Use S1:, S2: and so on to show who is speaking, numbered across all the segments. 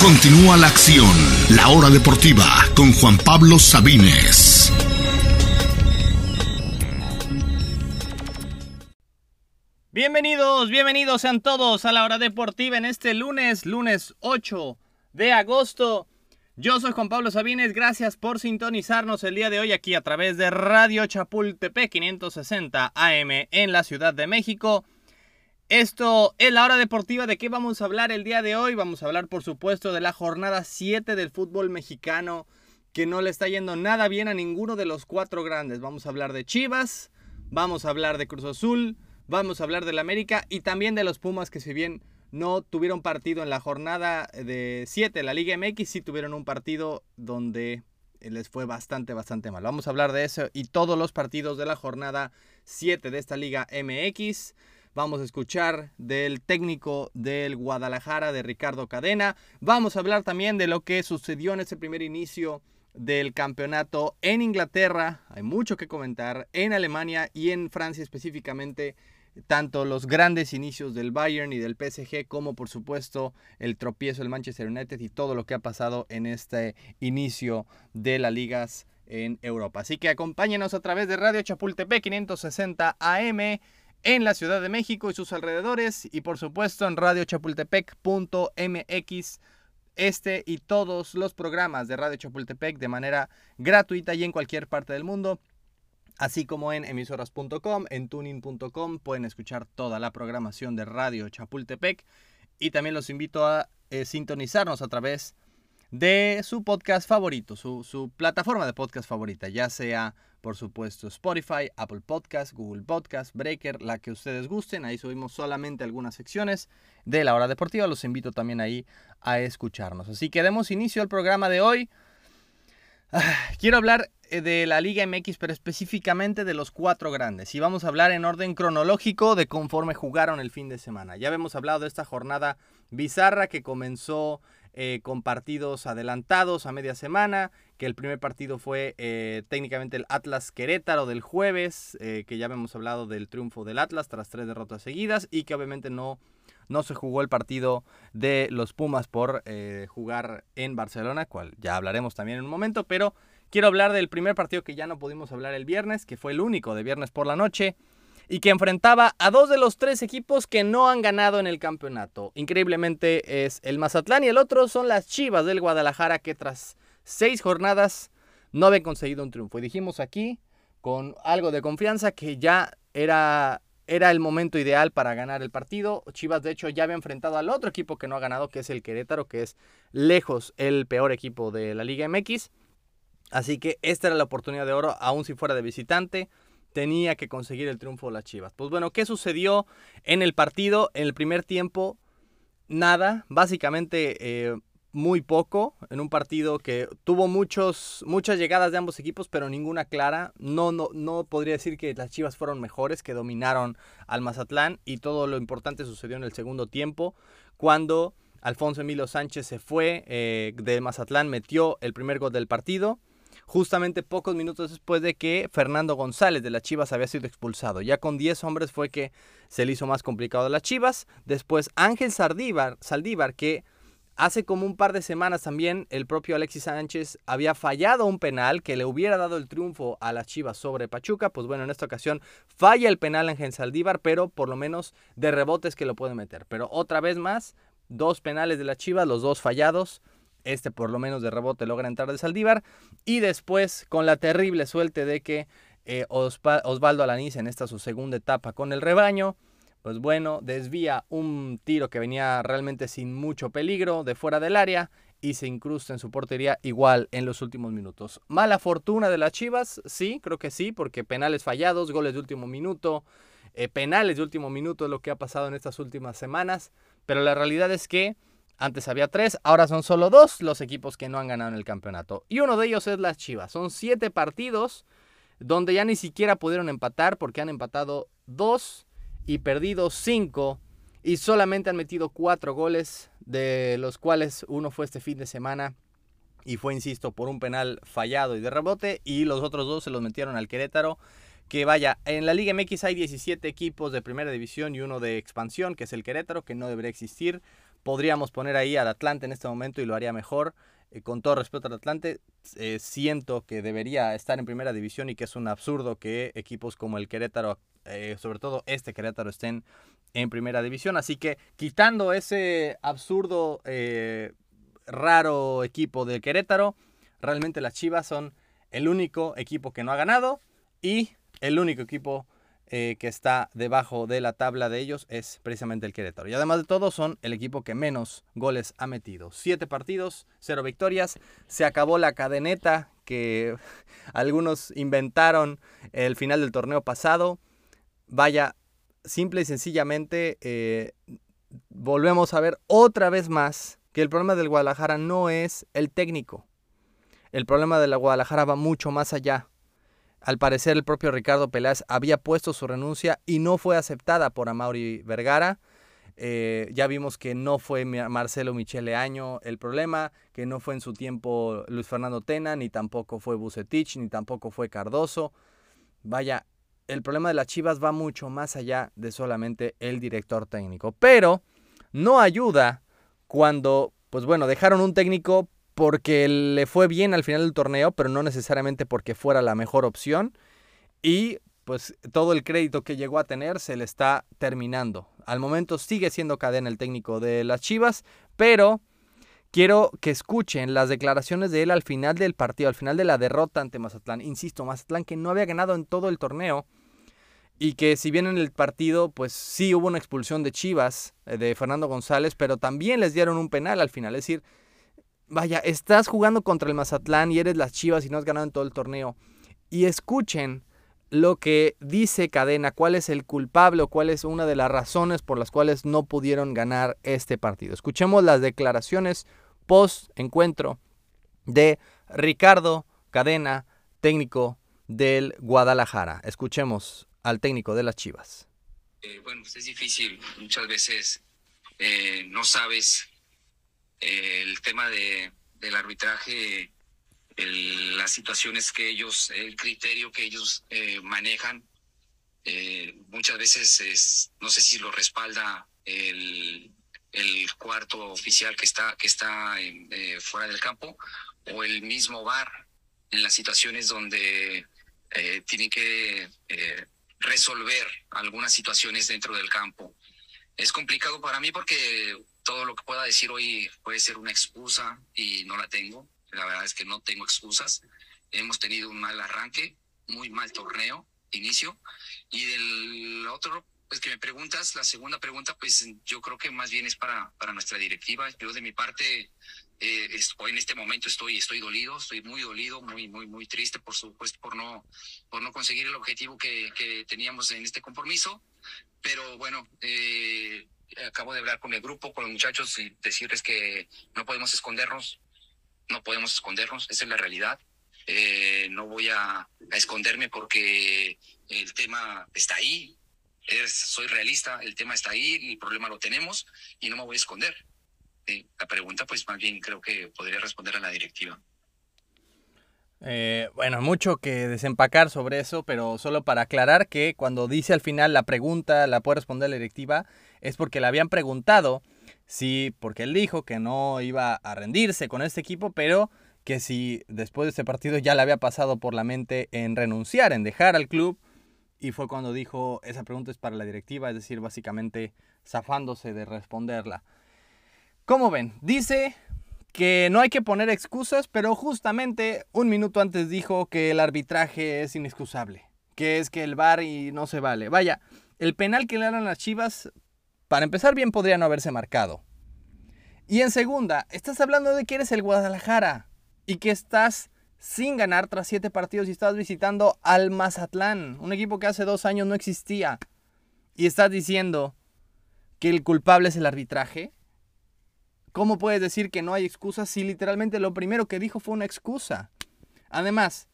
S1: Continúa la acción. La hora deportiva con Juan Pablo Sabines.
S2: Bienvenidos, bienvenidos sean todos a la hora deportiva en este lunes, lunes 8 de agosto. Yo soy Juan Pablo Sabines, gracias por sintonizarnos el día de hoy aquí a través de Radio Chapultepec 560 AM en la Ciudad de México. Esto es la hora deportiva. ¿De qué vamos a hablar el día de hoy? Vamos a hablar, por supuesto, de la jornada 7 del fútbol mexicano, que no le está yendo nada bien a ninguno de los cuatro grandes. Vamos a hablar de Chivas, vamos a hablar de Cruz Azul, vamos a hablar del América y también de los Pumas, que si bien no tuvieron partido en la jornada de 7 de la Liga MX, sí tuvieron un partido donde les fue bastante, bastante mal. Vamos a hablar de eso y todos los partidos de la jornada 7 de esta Liga MX. Vamos a escuchar del técnico del Guadalajara, de Ricardo Cadena. Vamos a hablar también de lo que sucedió en ese primer inicio del campeonato en Inglaterra. Hay mucho que comentar. En Alemania y en Francia específicamente. Tanto los grandes inicios del Bayern y del PSG como por supuesto el tropiezo del Manchester United y todo lo que ha pasado en este inicio de las ligas en Europa. Así que acompáñenos a través de Radio Chapultepec 560 AM en la Ciudad de México y sus alrededores y por supuesto en radiochapultepec.mx este y todos los programas de Radio Chapultepec de manera gratuita y en cualquier parte del mundo. Así como en emisoras.com, en tuning.com pueden escuchar toda la programación de Radio Chapultepec. Y también los invito a eh, sintonizarnos a través de su podcast favorito, su, su plataforma de podcast favorita, ya sea por supuesto Spotify, Apple Podcast, Google Podcast, Breaker, la que ustedes gusten. Ahí subimos solamente algunas secciones de la hora deportiva. Los invito también ahí a escucharnos. Así que demos inicio al programa de hoy. Ah, quiero hablar eh, de la Liga MX, pero específicamente de los cuatro grandes. Y vamos a hablar en orden cronológico de conforme jugaron el fin de semana. Ya habíamos hablado de esta jornada bizarra que comenzó eh, con partidos adelantados a media semana, que el primer partido fue eh, técnicamente el Atlas Querétaro del jueves, eh, que ya hemos hablado del triunfo del Atlas tras tres derrotas seguidas y que obviamente no, no se jugó el partido de los Pumas por jugar en Barcelona, cual ya hablaremos también en un momento, pero quiero hablar del primer partido que ya no pudimos hablar el viernes, que fue el único de viernes por la noche y que enfrentaba a dos de los tres equipos que no han ganado en el campeonato. Increíblemente es el Mazatlán y el otro son las Chivas del Guadalajara que tras seis jornadas no habían conseguido un triunfo. Y dijimos aquí con algo de confianza que ya era, era el momento ideal para ganar el partido. Chivas de hecho ya había enfrentado al otro equipo que no ha ganado, que es el Querétaro, que es lejos el peor equipo de la Liga MX. Así que esta era la oportunidad de oro, aún si fuera de visitante tenía que conseguir el triunfo de las Chivas. Pues bueno, ¿qué sucedió en el partido? En el primer tiempo, nada, básicamente eh, muy poco, en un partido que tuvo muchos, muchas llegadas de ambos equipos, pero ninguna clara. No, no, no podría decir que las Chivas fueron mejores, que dominaron al Mazatlán y todo lo importante sucedió en el segundo tiempo, cuando Alfonso Emilio Sánchez se fue eh, de Mazatlán, metió el primer gol del partido justamente pocos minutos después de que Fernando González de las Chivas había sido expulsado. Ya con 10 hombres fue que se le hizo más complicado a las Chivas. Después Ángel Saldívar, Saldívar que hace como un par de semanas también el propio Alexis Sánchez había fallado un penal que le hubiera dado el triunfo a las Chivas sobre Pachuca. Pues bueno, en esta ocasión falla el penal Ángel Saldívar, pero por lo menos de rebotes que lo puede meter. Pero otra vez más, dos penales de las Chivas, los dos fallados. Este por lo menos de rebote logra entrar de Saldívar. Y después con la terrible suerte de que eh, Osvaldo Alaniz en esta su segunda etapa con el rebaño. Pues bueno, desvía un tiro que venía realmente sin mucho peligro de fuera del área y se incrusta en su portería igual en los últimos minutos. Mala fortuna de las Chivas, sí, creo que sí, porque penales fallados, goles de último minuto, eh, penales de último minuto es lo que ha pasado en estas últimas semanas, pero la realidad es que antes había tres, ahora son solo dos los equipos que no han ganado en el campeonato. Y uno de ellos es las Chivas. Son siete partidos donde ya ni siquiera pudieron empatar porque han empatado dos y perdido cinco. Y solamente han metido cuatro goles, de los cuales uno fue este fin de semana y fue, insisto, por un penal fallado y de rebote. Y los otros dos se los metieron al Querétaro que vaya, en la Liga MX hay 17 equipos de primera división y uno de expansión, que es el Querétaro, que no debería existir Podríamos poner ahí al Atlante en este momento y lo haría mejor. Eh, con todo respeto al Atlante, eh, siento que debería estar en primera división y que es un absurdo que equipos como el Querétaro, eh, sobre todo este Querétaro, estén en primera división. Así que quitando ese absurdo, raro equipo del Querétaro, realmente las Chivas son el único equipo que no ha ganado y el único equipo eh, que está debajo de la tabla de ellos es precisamente el Querétaro. Y además de todo, son el equipo que menos goles ha metido. Siete partidos, cero victorias. Se acabó la cadeneta que algunos inventaron el final del torneo pasado. Vaya, simple y sencillamente, eh, volvemos a ver otra vez más que el problema del Guadalajara no es el técnico. El problema de la Guadalajara va mucho más allá. Al parecer el propio Ricardo Peláez había puesto su renuncia y no fue aceptada por Amaury Vergara. Eh, ya vimos que no fue Marcelo Michele Año el problema, que no fue en su tiempo Luis Fernando Tena, ni tampoco fue Bucetich, ni tampoco fue Cardoso. Vaya, el problema de las Chivas va mucho más allá de solamente el director técnico. Pero no ayuda cuando, pues bueno, dejaron un técnico porque le fue bien al final del torneo, pero no necesariamente porque fuera la mejor opción. Y pues todo el crédito que llegó a tener se le está terminando. Al momento sigue siendo cadena el técnico de las Chivas, pero quiero que escuchen las declaraciones de él al final del partido, al final de la derrota ante Mazatlán. Insisto, Mazatlán que no había ganado en todo el torneo y que si bien en el partido pues sí hubo una expulsión de Chivas eh, de Fernando González, pero también les dieron un penal al final, es decir, vaya, estás jugando contra el Mazatlán y eres las Chivas y no has ganado en todo el torneo. Y escuchen lo que dice Cadena, cuál es el culpable o cuál es una de las razones por las cuales no pudieron ganar este partido. Escuchemos las declaraciones post encuentro de Ricardo Cadena, técnico del Guadalajara. Escuchemos al técnico de las Chivas.
S3: Eh, bueno, pues es difícil. Muchas veces eh, no sabes el tema de, del arbitraje, las situaciones que ellos, el criterio que ellos eh, manejan, eh, muchas veces es, no sé si lo respalda el, el cuarto oficial que está, que está eh, fuera del campo o el mismo VAR en las situaciones donde tienen que resolver algunas situaciones dentro del campo. Es complicado para mí porque todo lo que pueda decir hoy puede ser una excusa y no la tengo. La verdad es que no tengo excusas. Hemos tenido un mal arranque, muy mal torneo, inicio. Y del otro, pues que me preguntas, la segunda pregunta, pues yo creo que más bien es para, para nuestra directiva. Yo de mi parte, eh, hoy en este momento estoy, estoy dolido, estoy muy dolido, muy, muy, muy triste, por supuesto, por no, por no conseguir el objetivo que, que teníamos en este compromiso. Pero bueno, eh, acabo de hablar con el grupo, con los muchachos y decirles que no podemos escondernos, no podemos escondernos, esa es la realidad. Eh, no voy a, esconderme porque el tema está ahí, soy realista, el tema está ahí, el problema lo tenemos y no me voy a esconder. la pregunta pues más bien creo que podría responder a la directiva.
S2: Eh, bueno, mucho que desempacar sobre eso, pero solo para aclarar que cuando dice al final la pregunta la puede responder la directiva, es porque le habían preguntado si, porque él dijo que no iba a rendirse con este equipo, pero que si después de este partido ya le había pasado por la mente en renunciar, en dejar al club, y fue cuando dijo, esa pregunta es para la directiva, es decir, básicamente zafándose de responderla. ¿Cómo ven? Dice que no hay que poner excusas, pero justamente un minuto antes dijo que el arbitraje es inexcusable, que es que el VAR y no se vale. Vaya, el penal que le dan las Chivas, para empezar bien podría no haberse marcado. Y en segunda, estás hablando de que eres el Guadalajara y que estás sin ganar tras siete partidos y estás visitando al Mazatlán, un equipo que hace dos años no existía. Y estás diciendo que el culpable es el arbitraje. ¿Cómo puedes decir que no hay excusas si literalmente lo primero que dijo fue una excusa? Además,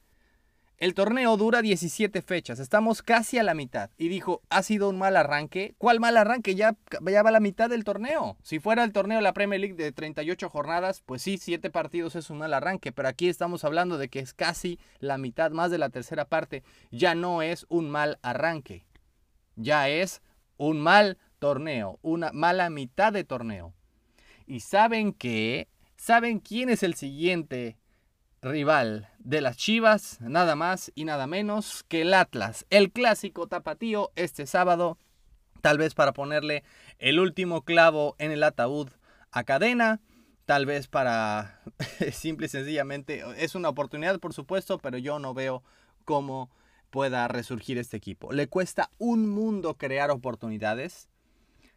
S2: el torneo dura 17 fechas, estamos casi a la mitad. Y dijo, ha sido un mal arranque. ¿Cuál mal arranque? Ya, ya va la mitad del torneo. Si fuera el torneo de la Premier League de 38 jornadas, pues sí, 7 partidos es un mal arranque. Pero aquí estamos hablando de que es casi la mitad, más de la tercera parte. Ya no es un mal arranque. Ya es un mal torneo, una mala mitad de torneo. Y saben que, ¿saben quién es el siguiente rival de las Chivas? Nada más y nada menos que el Atlas. El clásico tapatío este sábado, tal vez para ponerle el último clavo en el ataúd a cadena. Tal vez para simple y sencillamente, es una oportunidad por supuesto, pero yo no veo cómo pueda resurgir este equipo. Le cuesta un mundo crear oportunidades.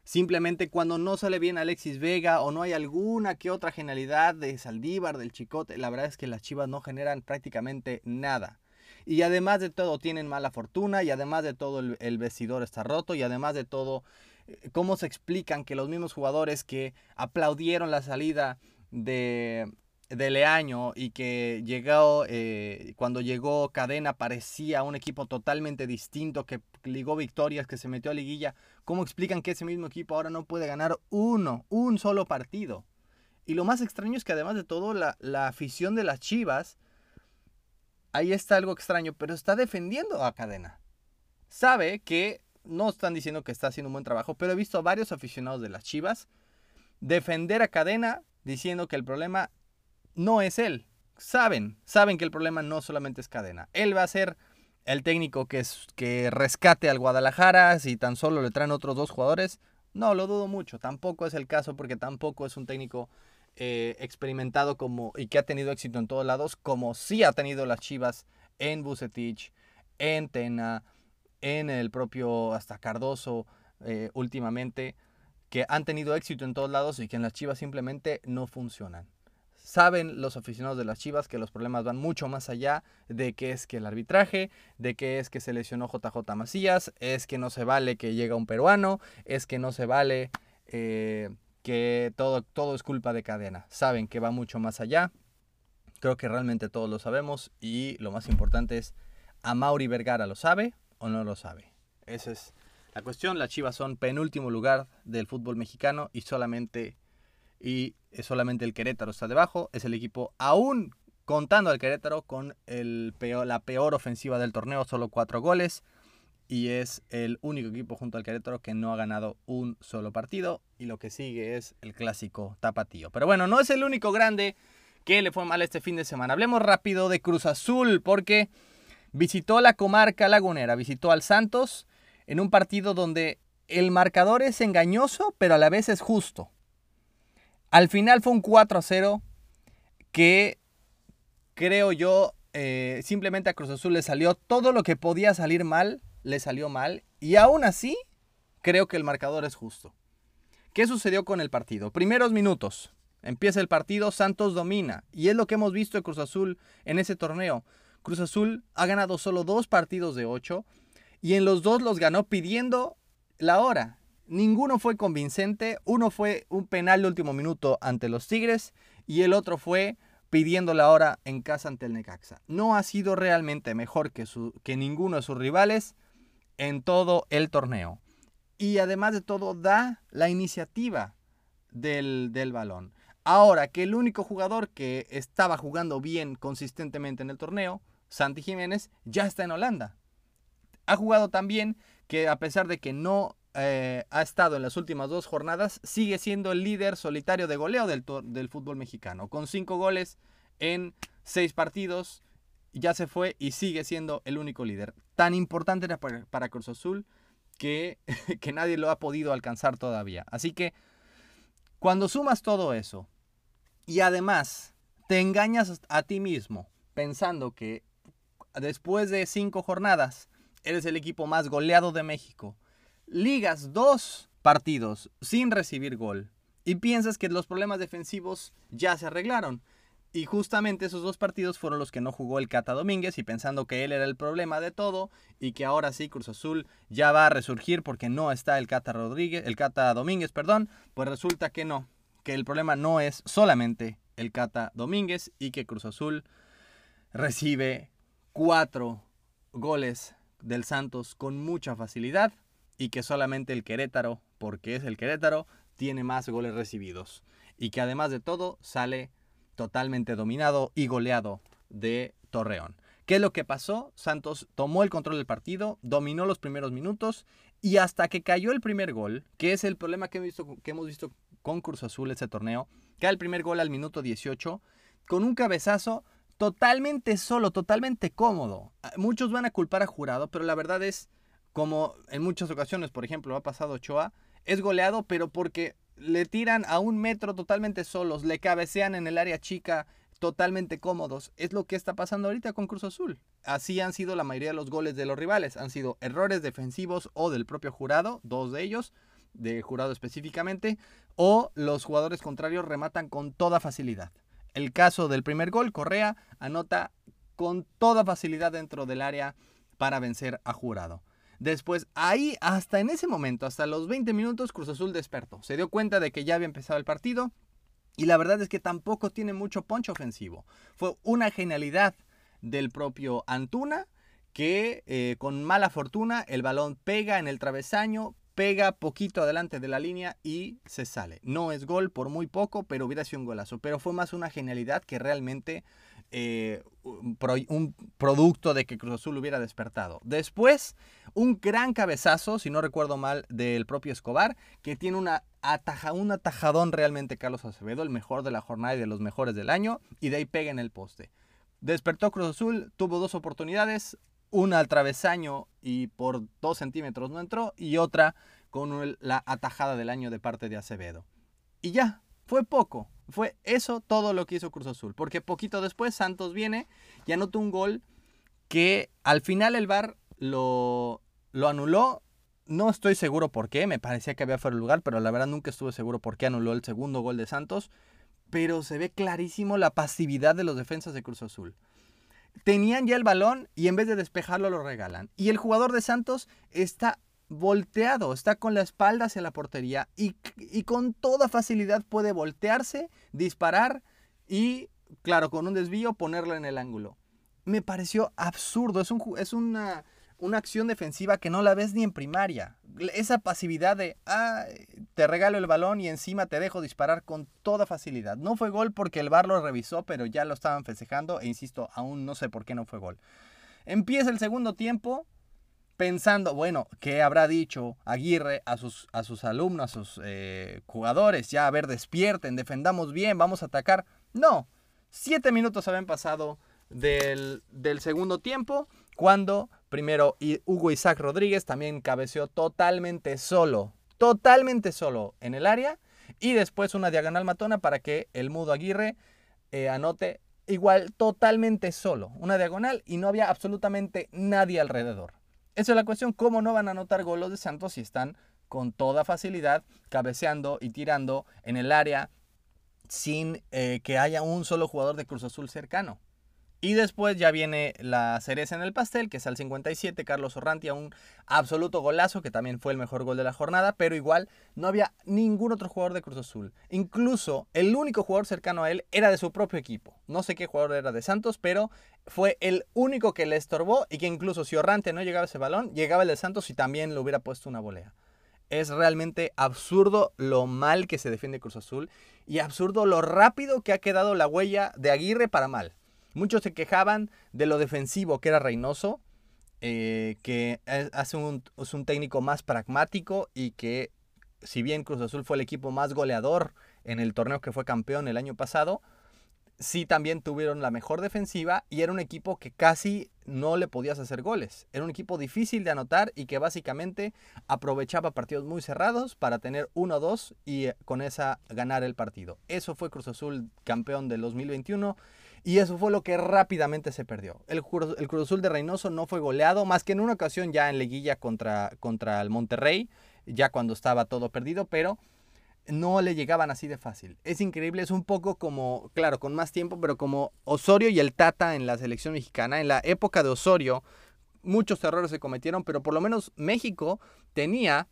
S2: Simplemente cuando no sale bien Alexis Vega o no hay alguna que otra genialidad de Saldívar, del Chicote, la verdad es que las Chivas no generan prácticamente nada. Y además de todo tienen mala fortuna y además de todo el, vestidor está roto y además de todo, eh, ¿cómo se explican que los mismos jugadores que aplaudieron la salida de, de Leaño y que llegó, eh, cuando llegó Cadena parecía un equipo totalmente distinto, que ligó victorias, que se metió a liguilla. ¿Cómo explican que ese mismo equipo ahora no puede ganar uno, un solo partido? Y lo más extraño es que además de todo, la, la afición de las Chivas, ahí está algo extraño, pero está defendiendo a Cadena. Sabe que no están diciendo que está haciendo un buen trabajo, pero he visto a varios aficionados de las Chivas defender a Cadena diciendo que el problema no es él. Saben, saben que el problema no solamente es cadena. Él va a ser el técnico que, es, que rescate al Guadalajara si tan solo le traen otros dos jugadores. No, lo dudo mucho. Tampoco es el caso porque tampoco es un técnico eh, experimentado como y que ha tenido éxito en todos lados, como sí ha tenido las Chivas en Bucetich, en Tena, en el propio hasta Cardoso eh, últimamente, que han tenido éxito en todos lados y que en las Chivas simplemente no funcionan. Saben los aficionados de las Chivas que los problemas van mucho más allá de que es que el arbitraje, de que es que se lesionó JJ Macías, es que no se vale que llega un peruano, es que no se vale eh, que todo, todo es culpa de cadena. Saben que va mucho más allá. Creo que realmente todos lo sabemos y lo más importante es, ¿a Mauri Vergara lo sabe o no lo sabe? Esa es la cuestión. Las Chivas son penúltimo lugar del fútbol mexicano y solamente y solamente el Querétaro está debajo. Es el equipo aún contando al Querétaro con el peor, la peor ofensiva del torneo, solo cuatro goles. Y es el único equipo junto al Querétaro que no ha ganado un solo partido. Y lo que sigue es el clásico tapatío. Pero bueno, no es el único grande que le fue mal este fin de semana. Hablemos rápido de Cruz Azul porque visitó la comarca lagunera, visitó al Santos en un partido donde el marcador es engañoso, pero a la vez es justo. Al final fue un 4 0 que creo yo eh, simplemente a Cruz Azul le salió todo lo que podía salir mal, le salió mal. Y aún así, creo que el marcador es justo. ¿Qué sucedió con el partido? Primeros minutos. Empieza el partido, Santos domina. Y es lo que hemos visto de Cruz Azul en ese torneo. Cruz Azul ha ganado solo dos partidos de ocho. Y en los dos los ganó pidiendo la hora. Ninguno fue convincente. Uno fue un penal de último minuto ante los Tigres y el otro fue pidiendo la hora en casa ante el Necaxa. No ha sido realmente mejor que, su, que ninguno de sus rivales en todo el torneo. Y además de todo, da la iniciativa del, del balón. Ahora que el único jugador que estaba jugando bien consistentemente en el torneo, Santi Jiménez, ya está en Holanda. Ha jugado tan bien que a pesar de que no eh, ha estado en las últimas dos jornadas, sigue siendo el líder solitario de goleo del, del fútbol mexicano, con cinco goles en seis partidos. Ya se fue y sigue siendo el único líder. Tan importante era para, Cruz Azul que, que nadie lo ha podido alcanzar todavía. Así que cuando sumas todo eso y además te engañas a ti mismo pensando que después de cinco jornadas eres el equipo más goleado de México, ligas dos partidos sin recibir gol y piensas que los problemas defensivos ya se arreglaron. Y justamente esos dos partidos fueron los que no jugó el Cata Domínguez y pensando que él era el problema de todo y que ahora sí Cruz Azul ya va a resurgir porque no está el Cata Rodríguez, el Cata Domínguez, perdón, pues resulta que no, que el problema no es solamente el Cata Domínguez y que Cruz Azul recibe cuatro goles del Santos con mucha facilidad y que solamente el Querétaro, porque es el Querétaro, tiene más goles recibidos. Y que además de todo sale totalmente dominado y goleado de Torreón. ¿Qué es lo que pasó? Santos tomó el control del partido, dominó los primeros minutos y hasta que cayó el primer gol, que es el problema que hemos visto, con Cruz Azul ese torneo. Queda el primer gol al minuto 18 con un cabezazo totalmente solo, totalmente cómodo. Ah, muchos van a culpar a Jurado, pero la verdad es, como en muchas ocasiones, por ejemplo, ha pasado Ochoa, es goleado, pero porque le tiran a un metro totalmente solos, le cabecean en el área chica totalmente cómodos. Es lo que está pasando ahorita con Cruz Azul. Así han sido la mayoría de los goles de los rivales. Han sido errores defensivos o del propio jurado, dos de ellos, de jurado específicamente, o los jugadores contrarios rematan con toda facilidad. El caso del primer gol, Correa anota con toda facilidad dentro del área para vencer a jurado. Después, ahí, hasta en ese momento, hasta los 20 minutos, Cruz Azul despertó. Se dio cuenta de que ya había empezado el partido y la verdad es que tampoco tiene mucho poncho ofensivo. Fue una genialidad del propio Antuna que eh, con mala fortuna el balón pega en el travesaño, pega poquito adelante de la línea y se sale. No es gol por muy poco, pero hubiera sido un golazo. Pero fue más una genialidad que realmente eh, un, producto de que Cruz Azul hubiera despertado. Después, un gran cabezazo, si no recuerdo mal, del propio Escobar, que tiene una ataja, un atajadón realmente Carlos Acevedo, el mejor de la jornada y de los mejores del año, y de ahí pega en el poste. Despertó Cruz Azul, tuvo dos oportunidades, una al travesaño y por dos centímetros no entró y otra con la atajada del año de parte de Acevedo. Y ya, fue poco. Fue eso todo lo que hizo Cruz Azul. Porque poquito después Santos viene y anotó un gol que al final el VAR lo, lo anuló. No estoy seguro por qué, me parecía que había fuera de lugar, pero la verdad nunca estuve seguro por qué anuló el segundo gol de Santos. Pero se ve clarísimo la pasividad de los defensas de Cruz Azul tenían ya el balón y en vez de despejarlo lo regalan. Y el jugador de Santos está volteado, está con la espalda hacia la portería y, con toda facilidad puede voltearse, disparar y, claro, con un desvío ponerlo en el ángulo. Me pareció absurdo, es, un, es una, una acción defensiva que no la ves ni en primaria. Esa pasividad de, ah, te regalo el balón y encima te dejo disparar con toda facilidad. No fue gol porque el VAR lo revisó, pero ya lo estaban festejando e insisto, aún no sé por qué no fue gol. Empieza el segundo tiempo pensando, bueno, ¿qué habrá dicho Aguirre a sus, a sus alumnos, a sus eh, jugadores? Ya, a ver, despierten, defendamos bien, vamos a atacar. No, siete minutos habían pasado del, del segundo tiempo cuando primero Hugo Isaac Rodríguez también cabeceó totalmente solo, totalmente solo en el área y después una diagonal matona para que el mudo Aguirre eh, anote igual totalmente solo, una diagonal y no había absolutamente nadie alrededor. Esa es la cuestión, ¿cómo no van a anotar golos de Santos si están con toda facilidad cabeceando y tirando en el área sin eh, que haya un solo jugador de Cruz Azul cercano? Y después ya viene la cereza en el pastel, que es al 57, Carlos Orrantia, un absoluto golazo, que también fue el mejor gol de la jornada, pero igual no había ningún otro jugador de Cruz Azul. Incluso el único jugador cercano a él era de su propio equipo. No sé qué jugador era de Santos, pero fue el único que le estorbó y que incluso si Orrantia no llegaba a ese balón, llegaba el de Santos y también le hubiera puesto una volea. Es realmente absurdo lo mal que se defiende Cruz Azul y absurdo lo rápido que ha quedado la huella de Aguirre para mal. Muchos se quejaban de lo defensivo que era Reynoso, eh, que es, un, es un técnico más pragmático y que si bien Cruz Azul fue el equipo más goleador en el torneo que fue campeón el año pasado, sí también tuvieron la mejor defensiva y era un equipo que casi no le podías hacer goles. Era un equipo difícil de anotar y que básicamente aprovechaba partidos muy cerrados para tener 1-2 y eh, con esa ganar el partido. Eso fue Cruz Azul campeón del 2021 y eso fue lo que rápidamente se perdió. El, el Cruz Azul de Reynoso no fue goleado más que en una ocasión ya en Leguilla contra, contra el Monterrey, ya cuando estaba todo perdido, pero no le llegaban así de fácil. Es increíble, es un poco como, claro, con más tiempo, pero como Osorio y el Tata en la selección mexicana. En la época de Osorio, muchos errores se cometieron, pero por lo menos México tenía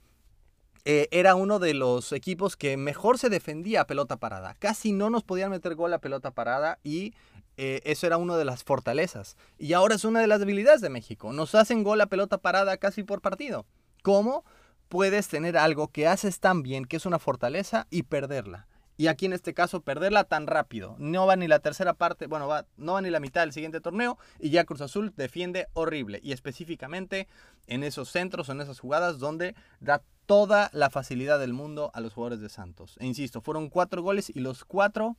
S2: eh, era uno de los equipos que mejor se defendía a pelota parada. Casi no nos podían meter gol a pelota parada y eh, eso era una de las fortalezas. Y ahora es una de las debilidades de México. Nos hacen gol a pelota parada casi por partido. ¿Cómo puedes tener algo que haces tan bien, que es una fortaleza, y perderla? Y aquí en este caso perderla tan rápido. No va ni la tercera parte, bueno, va, no va ni la mitad del siguiente torneo y ya Cruz Azul defiende horrible. Y específicamente en esos centros, en esas jugadas donde da toda la facilidad del mundo a los jugadores de Santos. E insisto, fueron cuatro goles y los cuatro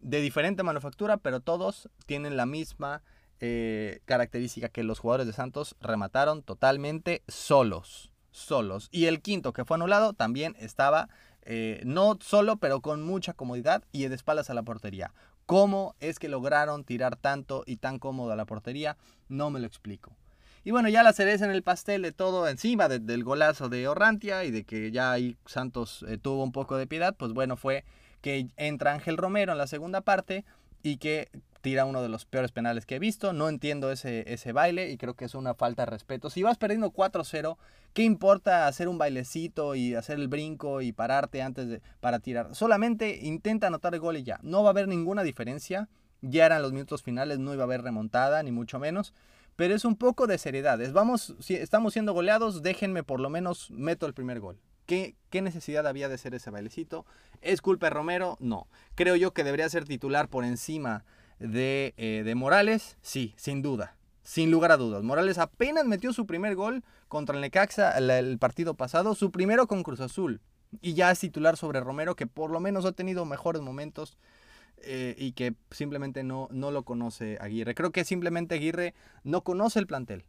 S2: de diferente manufactura, pero todos tienen la misma eh, característica que los jugadores de Santos remataron totalmente solos. Solos. Y el quinto que fue anulado también estaba eh, no solo, pero con mucha comodidad y de espaldas a la portería. ¿Cómo es que lograron tirar tanto y tan cómodo a la portería? No me lo explico. Y bueno, ya la cereza en el pastel de todo encima del golazo de Orrantia y de que ya ahí Santos eh, tuvo un poco de piedad, pues bueno, fue que entra Ángel Romero en la segunda parte y que tira uno de los peores penales que he visto. No entiendo ese, ese baile y creo que es una falta de respeto. Si vas perdiendo 4-0, ¿qué importa hacer un bailecito y hacer el brinco y pararte antes de para tirar? Solamente intenta anotar el gol y ya. No va a haber ninguna diferencia. Ya eran los minutos finales, no iba a haber remontada, ni mucho menos. Pero es un poco de seriedad. vamos, si estamos siendo goleados, déjenme por lo menos meto el primer gol. ¿Qué, ¿Qué, necesidad había de hacer ese bailecito? ¿Es culpa de Romero? No. Creo yo que debería ser titular por encima eh, de, Morales, sí, sin duda. Sin lugar a dudas. Morales apenas metió su primer gol contra el Necaxa el, partido pasado, su primero con Cruz Azul. Y ya es titular sobre Romero, que por lo menos ha tenido mejores momentos eh, y que simplemente no, no lo conoce Aguirre. Creo que simplemente Aguirre no conoce el plantel.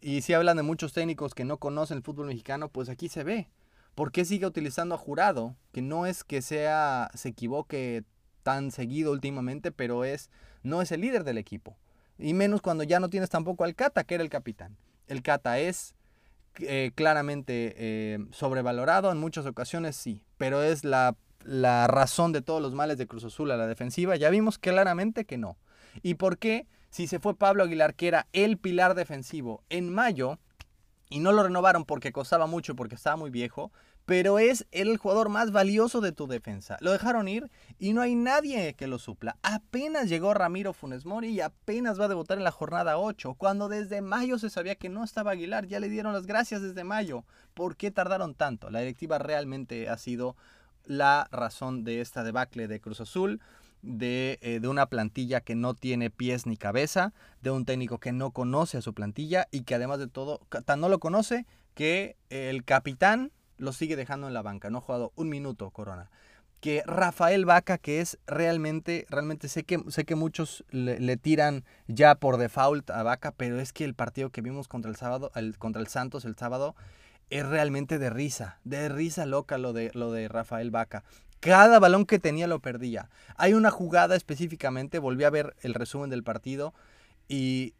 S2: Y si hablan de muchos técnicos que no conocen el fútbol mexicano, pues aquí se ve. ¿Por qué sigue utilizando a Jurado? Que no es que sea se equivoque tan seguido últimamente, pero es no es el líder del equipo. Y menos cuando ya no tienes tampoco al Cata, que era el capitán. El Cata es eh, claramente eh, sobrevalorado, en muchas ocasiones sí, pero es la, la razón de todos los males de Cruz Azul a la defensiva. Ya vimos claramente que no. ¿Y por qué? Si se fue Pablo Aguilar, que era el pilar defensivo, en mayo, y no lo renovaron porque costaba mucho, porque estaba muy viejo, pero es el jugador más valioso de tu defensa. Lo dejaron ir y no hay nadie que lo supla. Apenas llegó Ramiro Funes Mori y apenas va a debutar en la jornada 8, cuando desde mayo se sabía que no estaba Aguilar, ya le dieron las gracias desde mayo. ¿Por qué tardaron tanto? La directiva realmente ha sido la razón de esta debacle de Cruz Azul. De, eh, de, una plantilla que no tiene pies ni cabeza, de un técnico que no conoce a su plantilla y que además de todo, tan no lo conoce que el capitán lo sigue dejando en la banca. No ha jugado un minuto Corona. Que Rafael Vaca, que es realmente, realmente sé que, sé que muchos le, tiran ya por default a Vaca, pero es que el partido que vimos contra el sábado, el, contra el Santos el sábado, es realmente de risa, de risa loca lo de, lo de Rafael Vaca. Cada balón que tenía lo perdía. Hay una jugada específicamente, volví a ver el resumen del partido y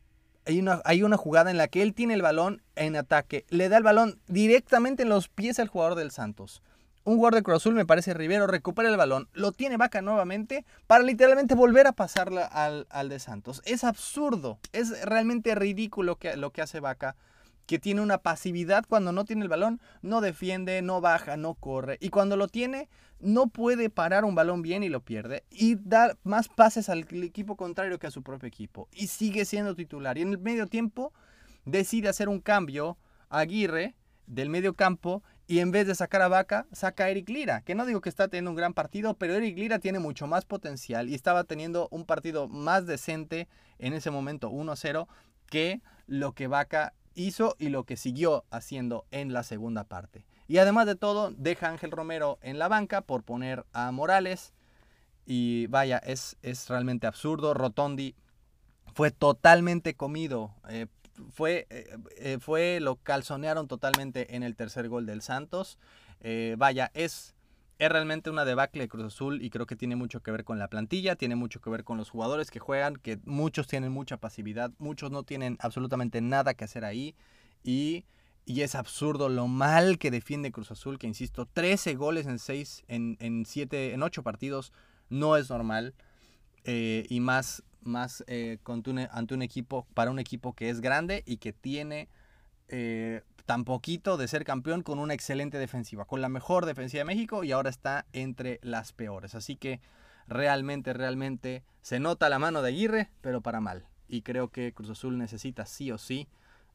S2: hay una, hay una jugada en la que él tiene el balón en ataque, le da el balón directamente en los pies al jugador del Santos. Un jugador de Cruz Azul, me parece Rivero, recupera el balón, lo tiene Vaca nuevamente para literalmente volver a pasarla al, al de Santos. Es absurdo, es realmente ridículo que, lo que hace Vaca que tiene una pasividad cuando no tiene el balón, no defiende, no baja, no corre. Y cuando lo tiene, no puede parar un balón bien y lo pierde. Y da más pases al equipo contrario que a su propio equipo. Y sigue siendo titular. Y en el medio tiempo decide hacer un cambio a Aguirre del medio campo y en vez de sacar a Vaca, saca a Eric Lira, que no digo que está teniendo un gran partido, pero Eric Lira tiene mucho más potencial y estaba teniendo un partido más decente en ese momento 1-0 que lo que Vaca hizo y lo que siguió haciendo en la segunda parte. Y además de todo, deja a Ángel Romero en la banca por poner a Morales. Y vaya, es, es realmente absurdo. Rotondi fue totalmente comido. Eh, fue, eh, eh, fue, lo calzonearon totalmente en el tercer gol del Santos. vaya, es es realmente una debacle de Cruz Azul y creo que tiene mucho que ver con la plantilla, tiene mucho que ver con los jugadores que juegan, que muchos tienen mucha pasividad, muchos no tienen absolutamente nada que hacer ahí y, es absurdo lo mal que defiende Cruz Azul, que insisto, 13 goles en 6, en, en 7, en 8 partidos no es normal eh, y más, más eh, ante un equipo, para un equipo que es grande y que tiene... Eh, tan poquito de ser campeón con una excelente defensiva, con la mejor defensiva de México y ahora está entre las peores. Así que realmente, realmente se nota la mano de Aguirre, pero para mal. Y creo que Cruz Azul necesita sí o sí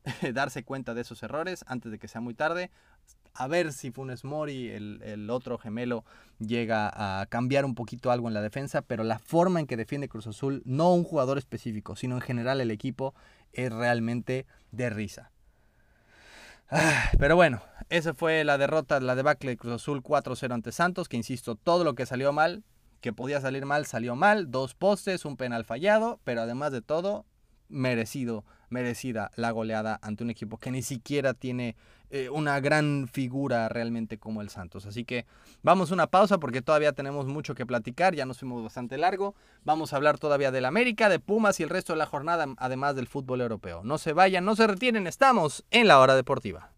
S2: darse cuenta de esos errores antes de que sea muy tarde. a ver si Funes Mori, el, el, otro gemelo, llega a cambiar un poquito algo en la defensa, pero la forma en que defiende Cruz Azul, no un jugador específico, sino en general el equipo, es realmente de risa. Ah, pero bueno, esa fue la derrota, la debacle de Cruz Azul 4-0 ante Santos, que insisto, todo lo que salió mal, que podía salir mal, salió mal, dos postes, un penal fallado, pero además de todo, merecido, merecida la goleada ante un equipo que ni siquiera tiene eh, una gran figura realmente como el Santos. Así que vamos a una pausa porque todavía tenemos mucho que platicar, ya nos fuimos bastante largo. Vamos a hablar todavía del América, de Pumas y el resto de la jornada, además del fútbol europeo. No se vayan, no se retiren, estamos en la hora deportiva.